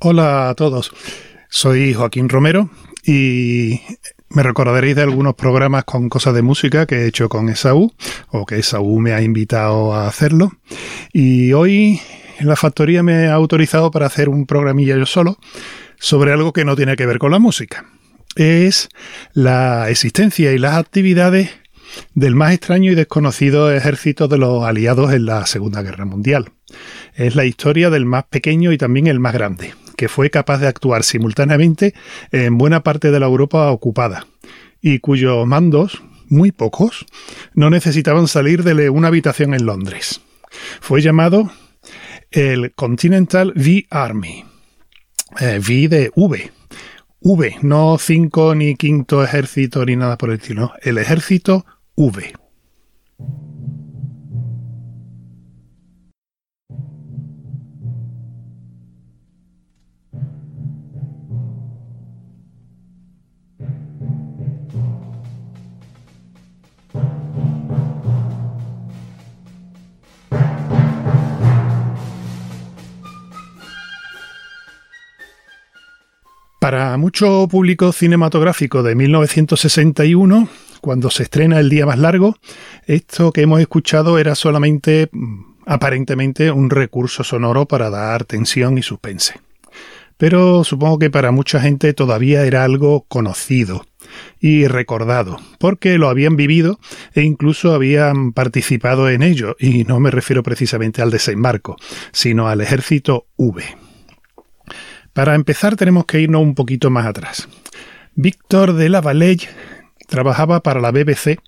Hola a todos, soy Joaquín Romero y me recordaréis de algunos programas con cosas de música que he hecho con Esaú o que Esaú me ha invitado a hacerlo. Y hoy la factoría me ha autorizado para hacer un programilla yo solo sobre algo que no tiene que ver con la música. Es la existencia y las actividades del más extraño y desconocido ejército de los aliados en la Segunda Guerra Mundial. Es la historia del más pequeño y también el más grande, que fue capaz de actuar simultáneamente en buena parte de la Europa ocupada, y cuyos mandos, muy pocos, no necesitaban salir de una habitación en Londres. Fue llamado el Continental V Army. Eh, v de V. V, no cinco ni quinto ejército ni nada por el estilo. El ejército V. Para mucho público cinematográfico de 1961, cuando se estrena El Día Más Largo, esto que hemos escuchado era solamente, mm, aparentemente, un recurso sonoro para dar tensión y suspense. Pero supongo que para mucha gente todavía era algo conocido y recordado, porque lo habían vivido e incluso habían participado en ello, y no me refiero precisamente al desembarco, sino al ejército V. Para empezar tenemos que irnos un poquito más atrás. Víctor de la Valleille trabajaba para la BBC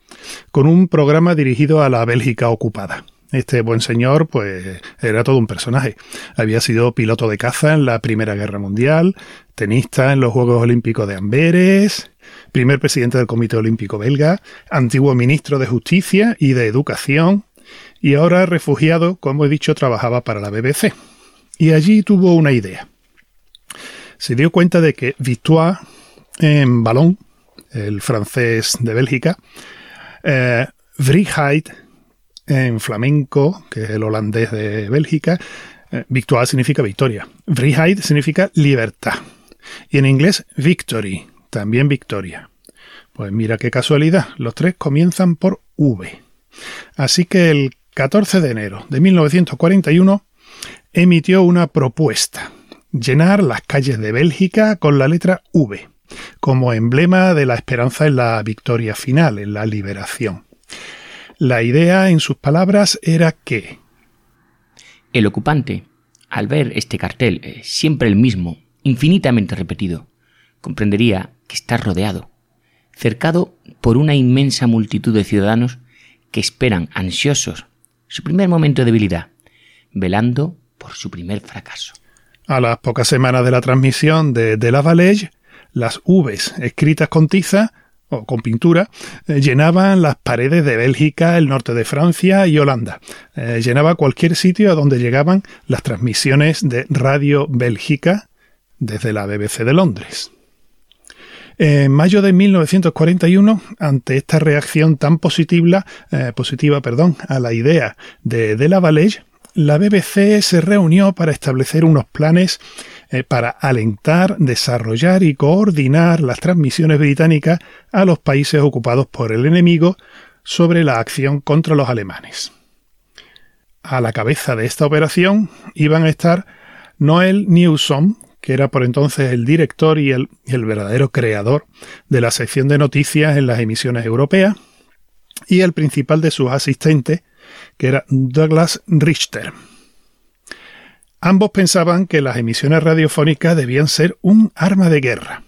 con un programa dirigido a la Bélgica ocupada. Este buen señor, pues, era todo un personaje. Había sido piloto de caza en la Primera Guerra Mundial, tenista en los Juegos Olímpicos de Amberes, primer presidente del Comité Olímpico Belga, antiguo ministro de Justicia y de Educación, y ahora refugiado, como he dicho, trabajaba para la BBC. Y allí tuvo una idea se dio cuenta de que Victoire en balón, el francés de Bélgica, eh, en flamenco, que es el holandés de Bélgica, eh, Victoire significa victoria. Vrijheid significa libertad. Y en inglés, victory, también victoria. Pues mira qué casualidad, los tres comienzan por V. Así que el 14 de enero de 1941 emitió una propuesta llenar las calles de Bélgica con la letra V, como emblema de la esperanza en la victoria final, en la liberación. La idea, en sus palabras, era que el ocupante, al ver este cartel, eh, siempre el mismo, infinitamente repetido, comprendería que está rodeado, cercado por una inmensa multitud de ciudadanos que esperan ansiosos su primer momento de debilidad, velando por su primer fracaso. A las pocas semanas de la transmisión de, de la Valleille, las Vs escritas con tiza o con pintura, eh, llenaban las paredes de Bélgica, el norte de Francia y Holanda. Eh, llenaba cualquier sitio a donde llegaban las transmisiones de Radio Bélgica desde la BBC de Londres. En mayo de 1941, ante esta reacción tan positiva, eh, positiva perdón, a la idea de, de la Valleille, la BBC se reunió para establecer unos planes eh, para alentar, desarrollar y coordinar las transmisiones británicas a los países ocupados por el enemigo sobre la acción contra los alemanes. A la cabeza de esta operación iban a estar Noel Newsom, que era por entonces el director y el, el verdadero creador de la sección de noticias en las emisiones europeas, y el principal de sus asistentes, que era Douglas Richter. Ambos pensaban que las emisiones radiofónicas debían ser un arma de guerra.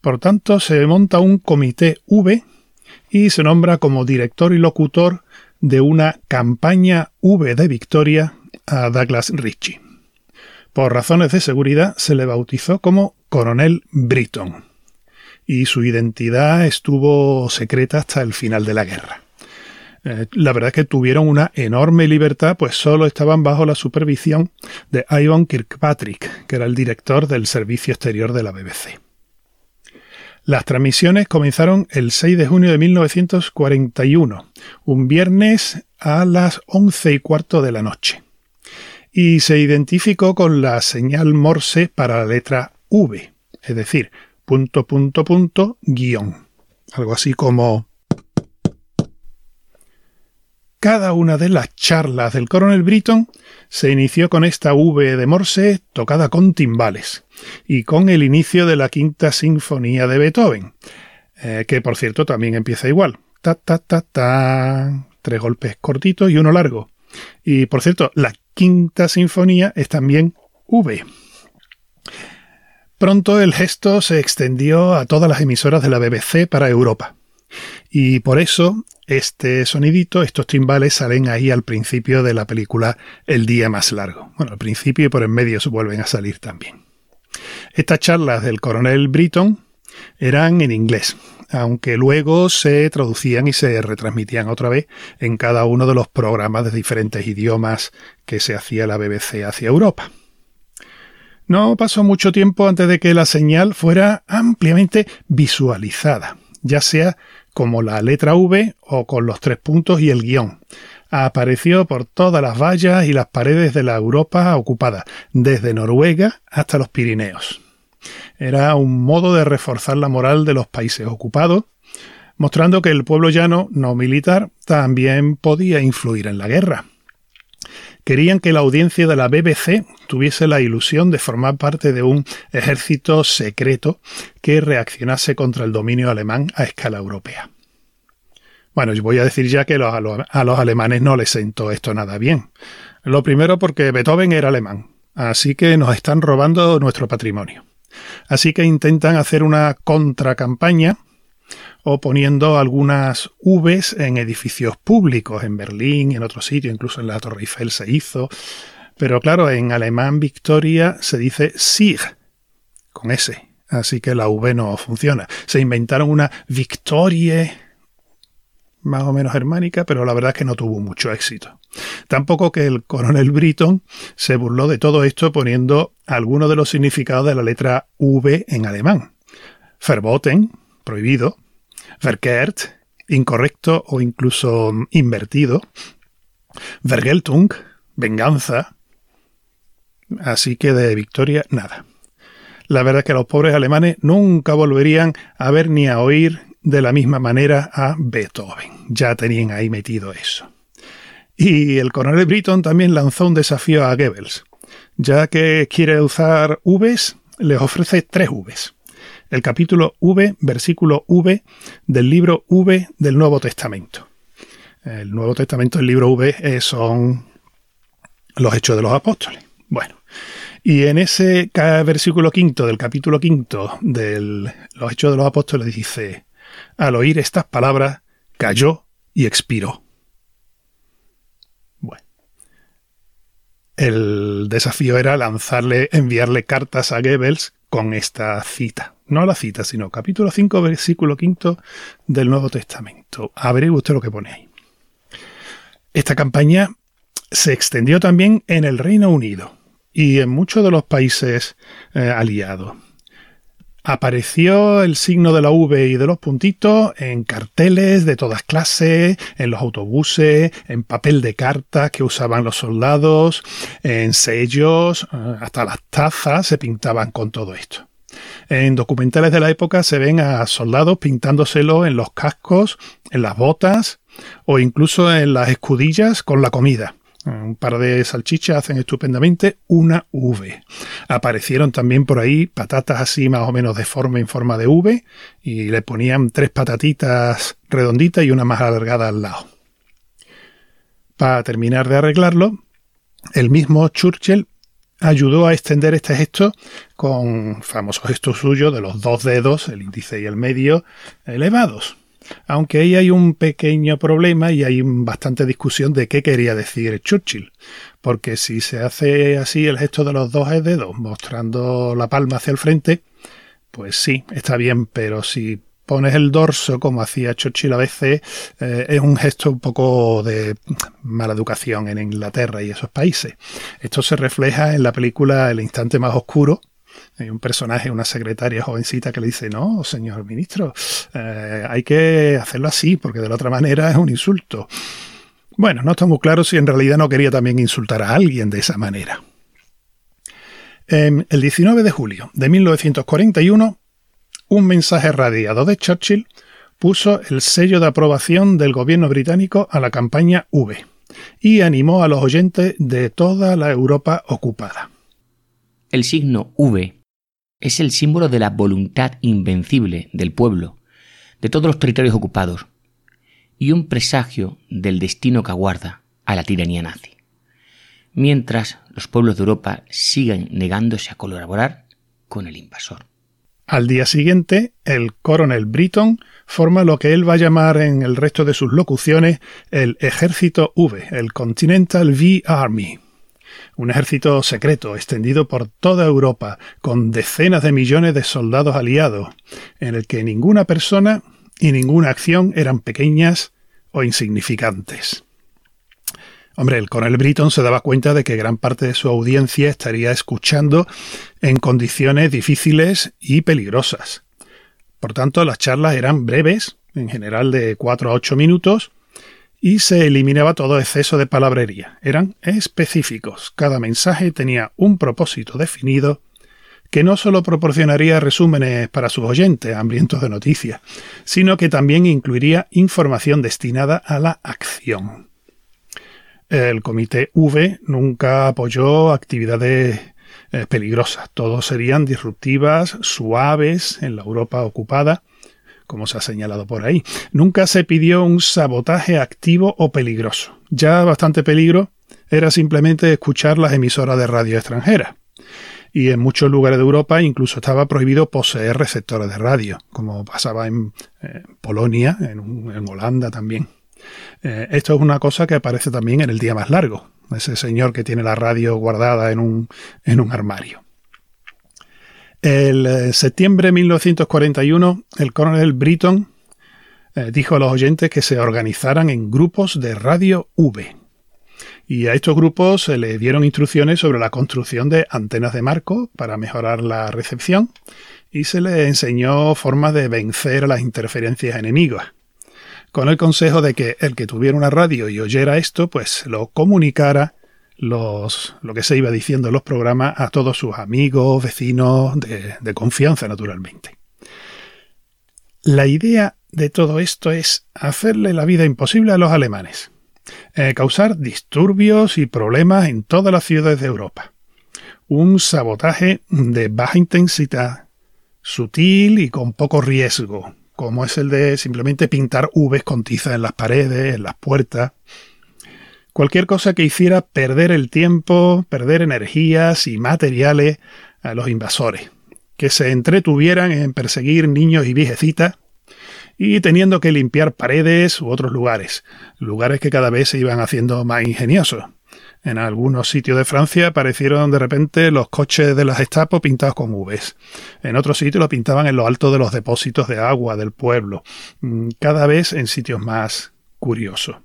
Por tanto, se monta un comité V y se nombra como director y locutor de una campaña V de victoria a Douglas Ritchie. Por razones de seguridad se le bautizó como Coronel Britton y su identidad estuvo secreta hasta el final de la guerra. Eh, la verdad es que tuvieron una enorme libertad, pues solo estaban bajo la supervisión de Ivan Kirkpatrick, que era el director del servicio exterior de la BBC. Las transmisiones comenzaron el 6 de junio de 1941, un viernes a las once y cuarto de la noche. y se identificó con la señal Morse para la letra V, es decir, punto, punto, punto, guion. Algo así como... Cada una de las charlas del coronel Britton se inició con esta V de Morse tocada con timbales y con el inicio de la quinta sinfonía de Beethoven, eh, que por cierto también empieza igual. Ta, ta, ta, ta. Tres golpes cortitos y uno largo. Y por cierto, la quinta sinfonía es también V. Pronto el gesto se extendió a todas las emisoras de la BBC para Europa. Y por eso este sonidito, estos timbales salen ahí al principio de la película El día más largo. Bueno, al principio y por en medio se vuelven a salir también. Estas charlas del coronel Britton eran en inglés, aunque luego se traducían y se retransmitían otra vez en cada uno de los programas de diferentes idiomas que se hacía la BBC hacia Europa. No pasó mucho tiempo antes de que la señal fuera ampliamente visualizada, ya sea como la letra V o con los tres puntos y el guion. Apareció por todas las vallas y las paredes de la Europa ocupada, desde Noruega hasta los Pirineos. Era un modo de reforzar la moral de los países ocupados, mostrando que el pueblo llano no militar también podía influir en la guerra. Querían que la audiencia de la BBC tuviese la ilusión de formar parte de un ejército secreto que reaccionase contra el dominio alemán a escala europea. Bueno, voy a decir ya que a los alemanes no les sentó esto nada bien. Lo primero porque Beethoven era alemán, así que nos están robando nuestro patrimonio. Así que intentan hacer una contracampaña o poniendo algunas Vs en edificios públicos, en Berlín, en otros sitios, incluso en la Torre Eiffel se hizo. Pero claro, en alemán Victoria se dice Sieg, con S, así que la V no funciona. Se inventaron una Victorie más o menos germánica, pero la verdad es que no tuvo mucho éxito. Tampoco que el coronel Britton se burló de todo esto poniendo algunos de los significados de la letra V en alemán. Verboten, prohibido, verkehrt, incorrecto o incluso invertido, Vergeltung, venganza. Así que de victoria, nada. La verdad es que los pobres alemanes nunca volverían a ver ni a oír de la misma manera a Beethoven. Ya tenían ahí metido eso. Y el coronel Britton también lanzó un desafío a Goebbels. Ya que quiere usar Vs, les ofrece tres Vs. El capítulo V, versículo V del libro V del Nuevo Testamento. El Nuevo Testamento, el libro V, eh, son los hechos de los apóstoles. Bueno, y en ese versículo quinto del capítulo quinto de los hechos de los apóstoles dice, al oír estas palabras, cayó y expiró. Bueno. El desafío era lanzarle, enviarle cartas a Goebbels con esta cita. No la cita, sino capítulo 5, versículo 5 del Nuevo Testamento. Averigüe usted lo que pone ahí. Esta campaña se extendió también en el Reino Unido y en muchos de los países eh, aliados. Apareció el signo de la V y de los puntitos en carteles de todas clases, en los autobuses, en papel de carta que usaban los soldados, en sellos, eh, hasta las tazas se pintaban con todo esto. En documentales de la época se ven a soldados pintándoselo en los cascos, en las botas o incluso en las escudillas con la comida. Un par de salchichas hacen estupendamente una V. Aparecieron también por ahí patatas así más o menos de forma en forma de V y le ponían tres patatitas redonditas y una más alargada al lado. Para terminar de arreglarlo, el mismo Churchill ayudó a extender este gesto con famoso gesto suyo de los dos dedos, el índice y el medio, elevados. Aunque ahí hay un pequeño problema y hay bastante discusión de qué quería decir Churchill. Porque si se hace así el gesto de los dos dedos, mostrando la palma hacia el frente, pues sí, está bien, pero si pones el dorso, como hacía Churchill a veces, eh, es un gesto un poco de mala educación en Inglaterra y esos países. Esto se refleja en la película El instante más oscuro, hay un personaje, una secretaria jovencita que le dice, no, señor ministro, eh, hay que hacerlo así, porque de la otra manera es un insulto. Bueno, no está muy claro si en realidad no quería también insultar a alguien de esa manera. el 19 de julio de 1941, un mensaje radiado de Churchill puso el sello de aprobación del gobierno británico a la campaña V y animó a los oyentes de toda la Europa ocupada. El signo V es el símbolo de la voluntad invencible del pueblo, de todos los territorios ocupados, y un presagio del destino que aguarda a la tiranía nazi. Mientras los pueblos de Europa sigan negándose a colaborar con el invasor. Al día siguiente, el coronel Britton forma lo que él va a llamar en el resto de sus locuciones el Ejército V, el Continental V Army. Un ejército secreto extendido por toda Europa, con decenas de millones de soldados aliados, en el que ninguna persona y ninguna acción eran pequeñas o insignificantes. Hombre, el coronel Britton se daba cuenta de que gran parte de su audiencia estaría escuchando en condiciones difíciles y peligrosas. Por tanto, las charlas eran breves, en general de 4 a 8 minutos, y se eliminaba todo exceso de palabrería. Eran específicos. Cada mensaje tenía un propósito definido que no solo proporcionaría resúmenes para sus oyentes hambrientos de noticias, sino que también incluiría información destinada a la acción. El comité V nunca apoyó actividades eh, peligrosas. Todos serían disruptivas, suaves en la Europa ocupada, como se ha señalado por ahí. Nunca se pidió un sabotaje activo o peligroso. Ya bastante peligro era simplemente escuchar las emisoras de radio extranjeras. Y en muchos lugares de Europa incluso estaba prohibido poseer receptores de radio, como pasaba en eh, Polonia, en Holanda también. Eh, esto es una cosa que aparece también en el día más largo, ese señor que tiene la radio guardada en un, en un armario. El eh, septiembre de 1941, el coronel Britton dijo a los oyentes que se organizaran en grupos de radio V. Y a estos grupos se les dieron instrucciones sobre la construcción de antenas de marco para mejorar la recepción y se les enseñó formas de vencer las interferencias enemigas con el consejo de que el que tuviera una radio y oyera esto, pues lo comunicara los, lo que se iba diciendo en los programas a todos sus amigos, vecinos de confianza, naturalmente. La idea de todo esto es hacerle la vida imposible a los alemanes, eh, causar disturbios y problemas en todas las ciudades de Europa. Un sabotaje de baja intensidad, sutil y con poco riesgo, como es el de simplemente pintar Vs con tiza en las paredes, en las puertas. Cualquier cosa que hiciera perder el tiempo, perder energías y materiales a los invasores, que se entretuvieran en perseguir niños y viejecitas y teniendo que limpiar paredes u otros lugares, lugares que cada vez se iban haciendo más ingeniosos. En algunos sitios de Francia aparecieron de repente los coches de las Gestapo pintados con Vs. En otros sitios lo pintaban en lo alto de los depósitos de agua del pueblo, mm, cada vez en sitios más curiosos.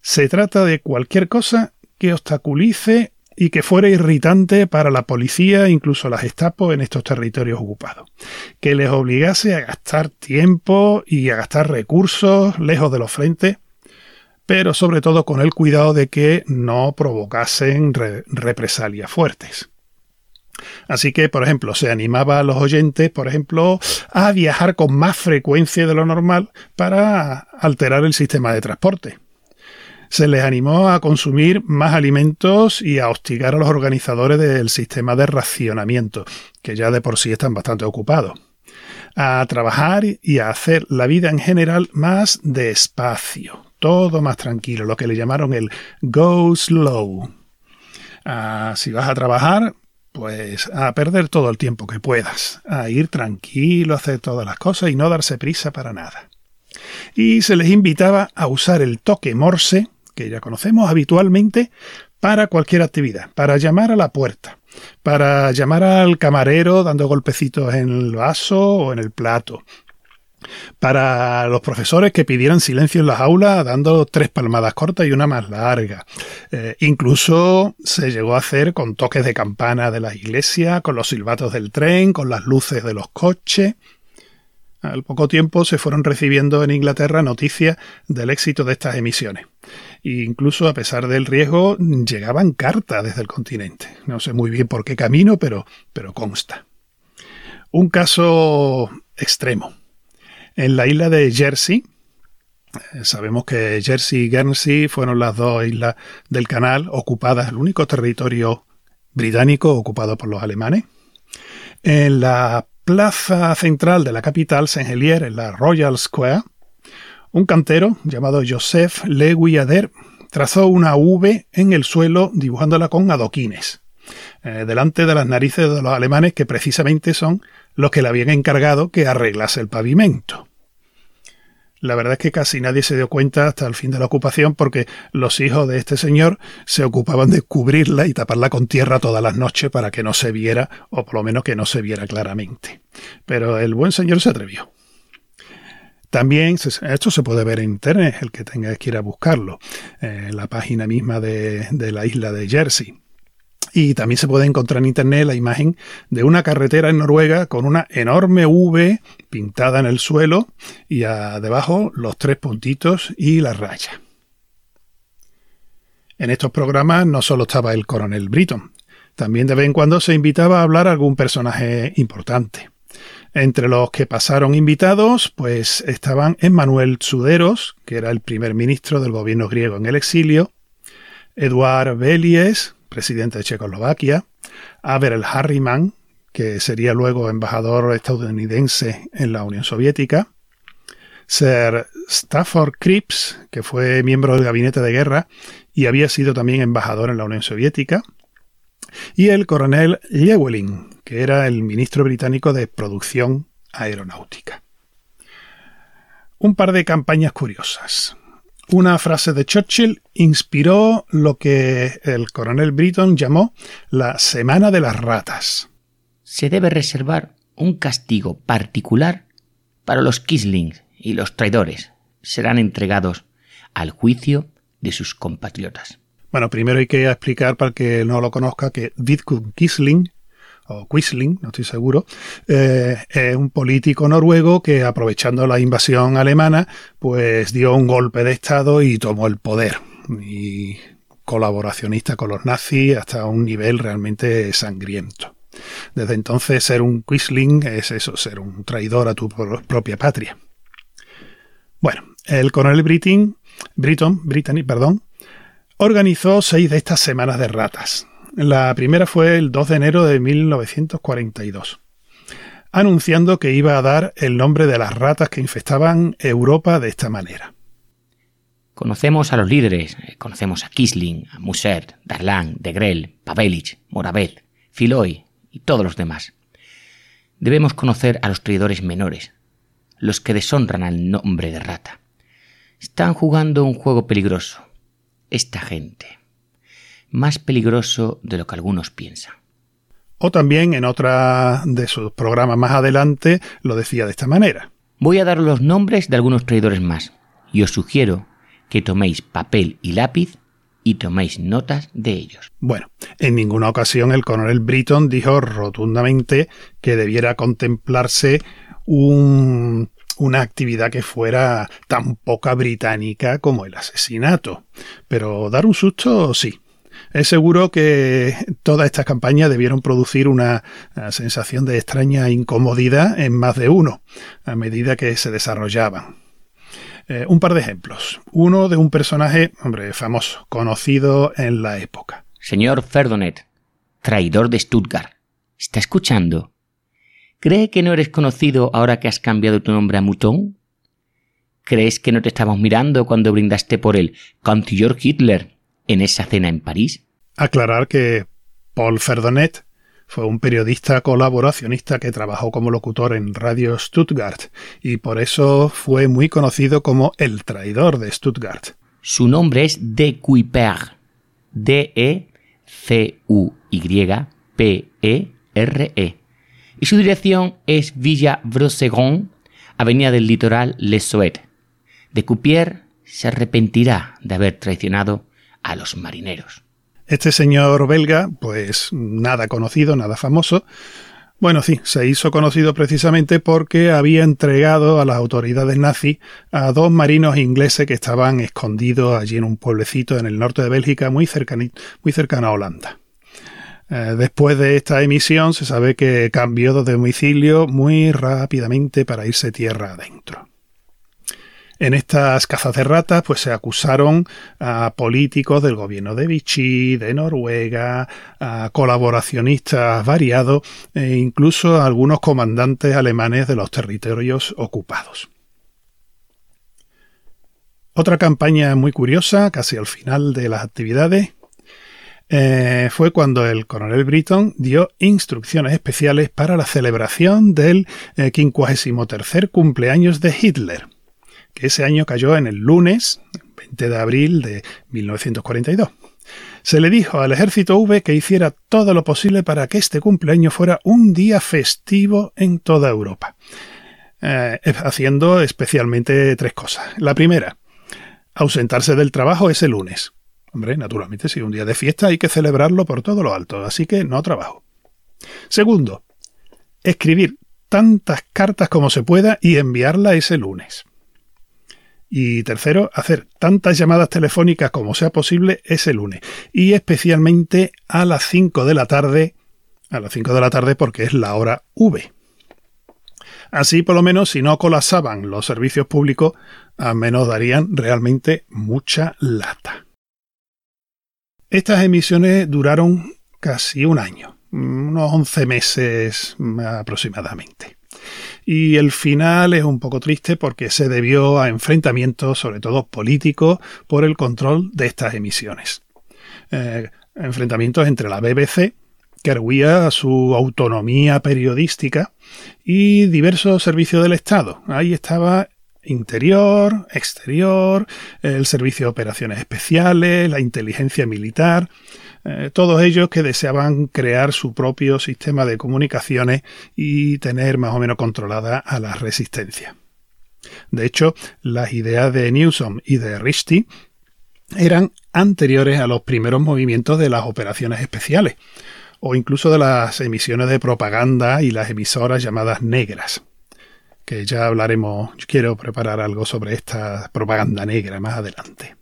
Se trata de cualquier cosa que obstaculice y que fuera irritante para la policía, incluso las Gestapo, en estos territorios ocupados. Que les obligase a gastar tiempo y a gastar recursos lejos de los frentes pero sobre todo con el cuidado de que no provocasen represalias fuertes. Así que, por ejemplo, se animaba a los oyentes, por ejemplo, a viajar con más frecuencia de lo normal para alterar el sistema de transporte. Se les animó a consumir más alimentos y a hostigar a los organizadores del sistema de racionamiento, que ya de por sí están bastante ocupados. A trabajar y a hacer la vida en general más despacio, todo más tranquilo, lo que le llamaron el go slow. Ah, si vas a trabajar, pues a perder todo el tiempo que puedas, a ir tranquilo, a hacer todas las cosas y no darse prisa para nada. Y se les invitaba a usar el toque morse, que ya conocemos habitualmente, para cualquier actividad, para llamar a la puerta, para llamar al camarero dando golpecitos en el vaso o en el plato, para los profesores que pidieran silencio en las aulas dando tres palmadas cortas y una más larga. Eh, incluso se llegó a hacer con toques de campana de la iglesia, con los silbatos del tren, con las luces de los coches. Al poco tiempo se fueron recibiendo en Inglaterra noticias del éxito de estas emisiones. E incluso a pesar del riesgo, llegaban cartas desde el continente. No sé muy bien por qué camino, pero, pero consta. Un caso extremo. En la isla de Jersey, eh, sabemos que Jersey y Guernsey fueron las dos islas del canal ocupadas, el único territorio británico ocupado por los alemanes. En la plaza central de la capital, Saint-Helier, en la Royal Square, un cantero llamado Joseph Le Guyader trazó una V en el suelo dibujándola con adoquines, eh, delante de las narices de los alemanes que precisamente son los que le habían encargado que arreglase el pavimento. La verdad es que casi nadie se dio cuenta hasta el fin de la ocupación porque los hijos de este señor se ocupaban de cubrirla y taparla con tierra todas las noches para que no se viera, o por lo menos que no se viera claramente. Pero el buen señor se atrevió. También esto se puede ver en internet, el que tenga que ir a buscarlo, en la página misma de, la isla de Jersey. Y también se puede encontrar en internet la imagen de una carretera en Noruega con una enorme V pintada en el suelo y debajo los tres puntitos y la raya. En estos programas no solo estaba el coronel Britton, también de vez en cuando se invitaba a hablar a algún personaje importante. Entre los que pasaron invitados, pues estaban Emmanuel Tsuderos, que era el primer ministro del gobierno griego en el exilio, Eduard Belies, presidente de Checoslovaquia, Averell Harriman, que sería luego embajador estadounidense en la Unión Soviética, Sir Stafford Cripps, que fue miembro del gabinete de guerra y había sido también embajador en la Unión Soviética, y el coronel Llewellyn, que era el ministro británico de producción aeronáutica. Un par de campañas curiosas. Una frase de Churchill inspiró lo que el coronel Britton llamó la Semana de las Ratas. Se debe reservar un castigo particular para los Kislings y los traidores. Serán entregados al juicio de sus compatriotas. Bueno, primero hay que explicar para el que no lo conozca que Vidkun Kisling o Quisling, no estoy seguro, eh, es un político noruego que aprovechando la invasión alemana, pues dio un golpe de Estado y tomó el poder. Y colaboracionista con los nazis hasta un nivel realmente sangriento. Desde entonces ser un Quisling es eso, ser un traidor a tu propia patria. Bueno, el coronel Britton, Britton, Brittany, perdón, organizó seis de estas semanas de ratas, la primera fue el 2 de enero de 1942, anunciando que iba a dar el nombre de las ratas que infestaban Europa de esta manera. Conocemos a los líderes, eh, conocemos a Kisling, a Musert, Darlan, De Grel, Pavelich, Moravet, Filoy y todos los demás. Debemos conocer a los traidores menores, los que deshonran al nombre de rata. Están jugando un juego peligroso. Esta gente más peligroso de lo que algunos piensan. O también en otra de sus programas más adelante lo decía de esta manera. Voy a dar los nombres de algunos traidores más y os sugiero que toméis papel y lápiz y toméis notas de ellos. Bueno, en ninguna ocasión el coronel Britton dijo rotundamente que debiera contemplarse un, una actividad que fuera tan poca británica como el asesinato. Pero dar un susto sí. Es seguro que todas estas campañas debieron producir una sensación de extraña incomodidad en más de uno a medida que se desarrollaban. Eh, un par de ejemplos. Uno de un personaje, hombre, famoso, conocido en la época. Señor Ferdonet, traidor de Stuttgart. ¿Está escuchando? ¿Cree que no eres conocido ahora que has cambiado tu nombre a Mouton? ¿Crees que no te estamos mirando cuando brindaste por el Cantillor Hitler en esa cena en París? Aclarar que Paul Ferdonet fue un periodista colaboracionista que trabajó como locutor en Radio Stuttgart y por eso fue muy conocido como el traidor de Stuttgart. Su nombre es De Kuiper. D-E-C-U-Y-P-E-R-E. Y su dirección es Villa Brosegon, Avenida del Litoral Les Souet. De Coupier se arrepentirá de haber traicionado a los marineros. Este señor belga, pues nada conocido, nada famoso, Bueno, sí, se hizo conocido precisamente porque había entregado a las autoridades nazis a dos marinos ingleses que estaban escondidos allí en un pueblecito en el norte de Bélgica muy, muy cercano a Holanda. Eh, después de esta emisión se sabe que cambió de domicilio muy rápidamente para irse tierra adentro. En estas cazas de ratas, pues se acusaron a políticos del gobierno de Vichy, de Noruega, a colaboracionistas variados e incluso a algunos comandantes alemanes de los territorios ocupados. Otra campaña muy curiosa, casi al final de las actividades, eh, fue cuando el coronel Britton dio instrucciones especiales para la celebración del 53 eh, cumpleaños de Hitler que ese año cayó en el lunes 20 de abril de 1942. Se le dijo al ejército V que hiciera todo lo posible para que este cumpleaños fuera un día festivo en toda Europa, eh, haciendo especialmente tres cosas. La primera, ausentarse del trabajo ese lunes. Hombre, naturalmente, si un día de fiesta hay que celebrarlo por todo lo alto, así que no trabajo. Segundo, escribir tantas cartas como se pueda y enviarla ese lunes. Y tercero, hacer tantas llamadas telefónicas como sea posible ese lunes. Y especialmente a las 5 de la tarde, a las 5 de la tarde porque es la hora V. Así, por lo menos, si no colapsaban los servicios públicos, al menos darían realmente mucha lata. Estas emisiones duraron casi un año, unos 11 meses aproximadamente y el final es un poco triste porque se debió a enfrentamientos, sobre todo políticos, por el control de estas emisiones. Eh, enfrentamientos entre la BBC, que arguía su autonomía periodística, y diversos servicios del Estado. Ahí estaba interior, exterior, el servicio de operaciones especiales, la inteligencia militar, eh, todos ellos que deseaban crear su propio sistema de comunicaciones y tener más o menos controlada a la resistencia. De hecho, las ideas de Newsom y de Richty eran anteriores a los primeros movimientos de las operaciones especiales, o incluso de las emisiones de propaganda y las emisoras llamadas negras, que ya hablaremos, quiero preparar algo sobre esta propaganda negra más adelante.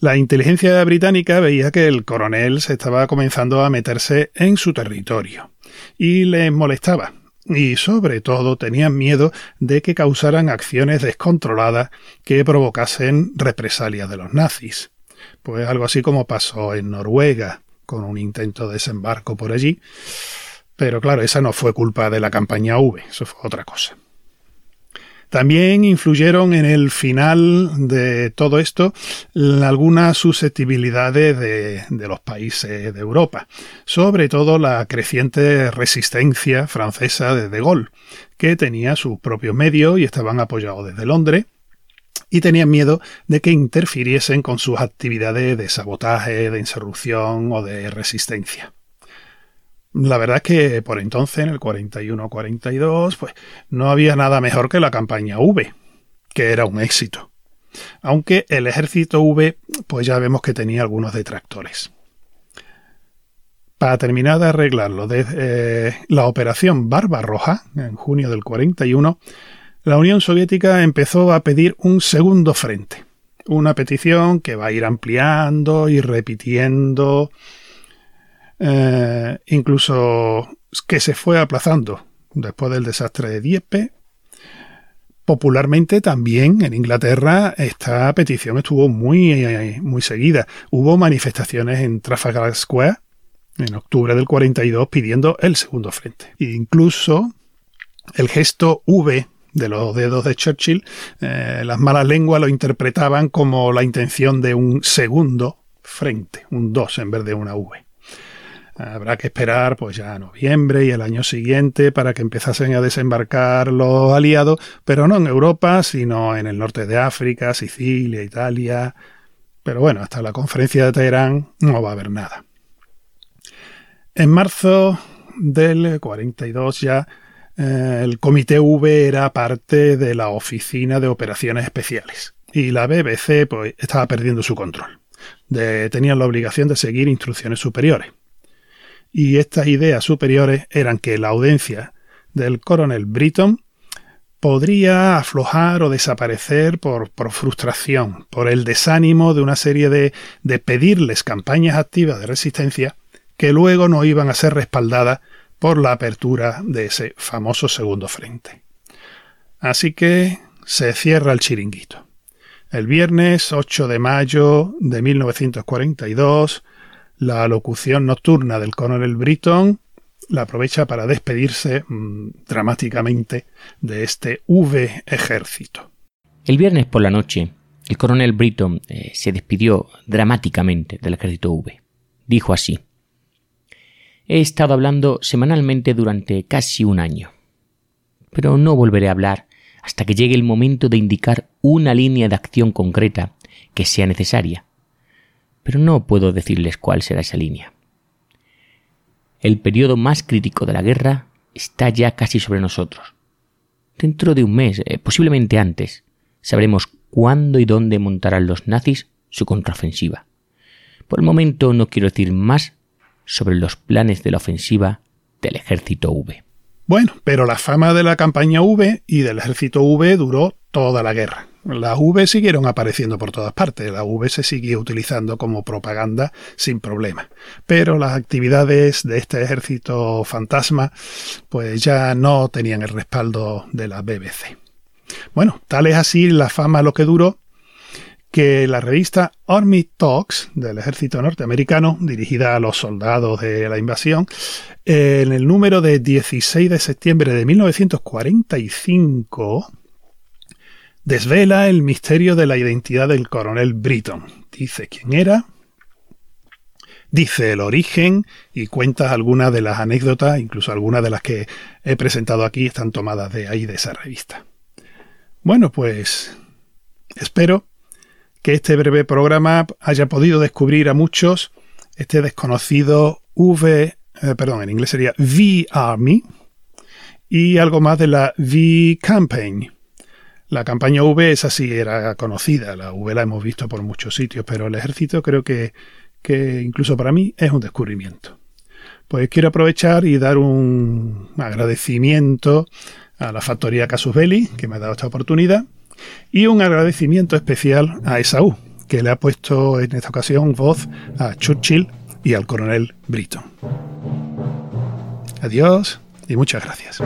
La inteligencia británica veía que el coronel se estaba comenzando a meterse en su territorio y les molestaba, y sobre todo tenían miedo de que causaran acciones descontroladas que provocasen represalias de los nazis. Pues algo así como pasó en Noruega, con un intento de desembarco por allí. Pero claro, esa no fue culpa de la campaña V, eso fue otra cosa. También influyeron en el final de todo esto algunas susceptibilidades de, los países de Europa, sobre todo la creciente resistencia francesa de De Gaulle, que tenía sus propios medios y estaban apoyados desde Londres, y tenían miedo de que interfiriesen con sus actividades de sabotaje, de insurrección o de resistencia. La verdad es que por entonces, en el 41-42, pues no había nada mejor que la campaña V, que era un éxito. Aunque el ejército V, pues ya vemos que tenía algunos detractores. Para terminar de arreglarlo, de eh, la operación Barbarroja, en junio del 41, la Unión Soviética empezó a pedir un segundo frente. Una petición que va a ir ampliando y repitiendo eh, incluso que se fue aplazando después del desastre de Dieppe. Popularmente también en Inglaterra esta petición estuvo muy, muy seguida. Hubo manifestaciones en Trafalgar Square en octubre del 42 pidiendo el segundo frente. E incluso el gesto V de los dedos de Churchill, eh, las malas lenguas lo interpretaban como la intención de un segundo frente, un 2 en vez de una V. Habrá que esperar pues ya noviembre y el año siguiente para que empezasen a desembarcar los aliados, pero no en Europa, sino en el norte de África, Sicilia, Italia. Pero bueno, hasta la conferencia de Teherán no va a haber nada. En marzo del 42 ya eh, el Comité V era parte de la Oficina de Operaciones Especiales y la BBC pues, estaba perdiendo su control. tenían la obligación de seguir instrucciones superiores y estas ideas superiores eran que la audiencia del coronel Britton podría aflojar o desaparecer por, frustración, por el desánimo de una serie de, de pedirles campañas activas de resistencia que luego no iban a ser respaldadas por la apertura de ese famoso segundo frente. Así que se cierra el chiringuito. El viernes 8 de mayo de 1942, la locución nocturna del coronel Britton la aprovecha para despedirse mm, dramáticamente de este V ejército. El viernes por la noche, el coronel Britton eh, se despidió dramáticamente del ejército V. Dijo así, He estado hablando semanalmente durante casi un año, pero no volveré a hablar hasta que llegue el momento de indicar una línea de acción concreta que sea necesaria. Pero no puedo decirles cuál será esa línea. El periodo más crítico de la guerra está ya casi sobre nosotros. Dentro de un mes, eh, posiblemente antes, sabremos cuándo y dónde montarán los nazis su contraofensiva. Por el momento no quiero decir más sobre los planes de la ofensiva del ejército V. Bueno, pero la fama de la campaña V y del ejército V duró toda la guerra. Las V siguieron apareciendo por todas partes, la V se siguió utilizando como propaganda sin problema. Pero las actividades de este ejército fantasma pues ya no tenían el respaldo de la BBC. Bueno, tal es así la fama lo que duró que la revista Army Talks del ejército norteamericano, dirigida a los soldados de la invasión, en el número de 16 de septiembre de 1945, desvela el misterio de la identidad del coronel Britton. Dice quién era, dice el origen y cuenta algunas de las anécdotas, incluso algunas de las que he presentado aquí están tomadas de ahí, de esa revista. Bueno, pues espero que este breve programa haya podido descubrir a muchos este desconocido V, eh, perdón, en inglés sería V Army y algo más de la V Campaign. La campaña V, esa sí era conocida, la V la hemos visto por muchos sitios, pero el ejército creo que, que incluso para mí es un descubrimiento. Pues quiero aprovechar y dar un agradecimiento a la factoría Casus Belli, que me ha dado esta oportunidad, y un agradecimiento especial a Esaú, que le ha puesto en esta ocasión voz a Churchill y al coronel Britton. Adiós y muchas gracias.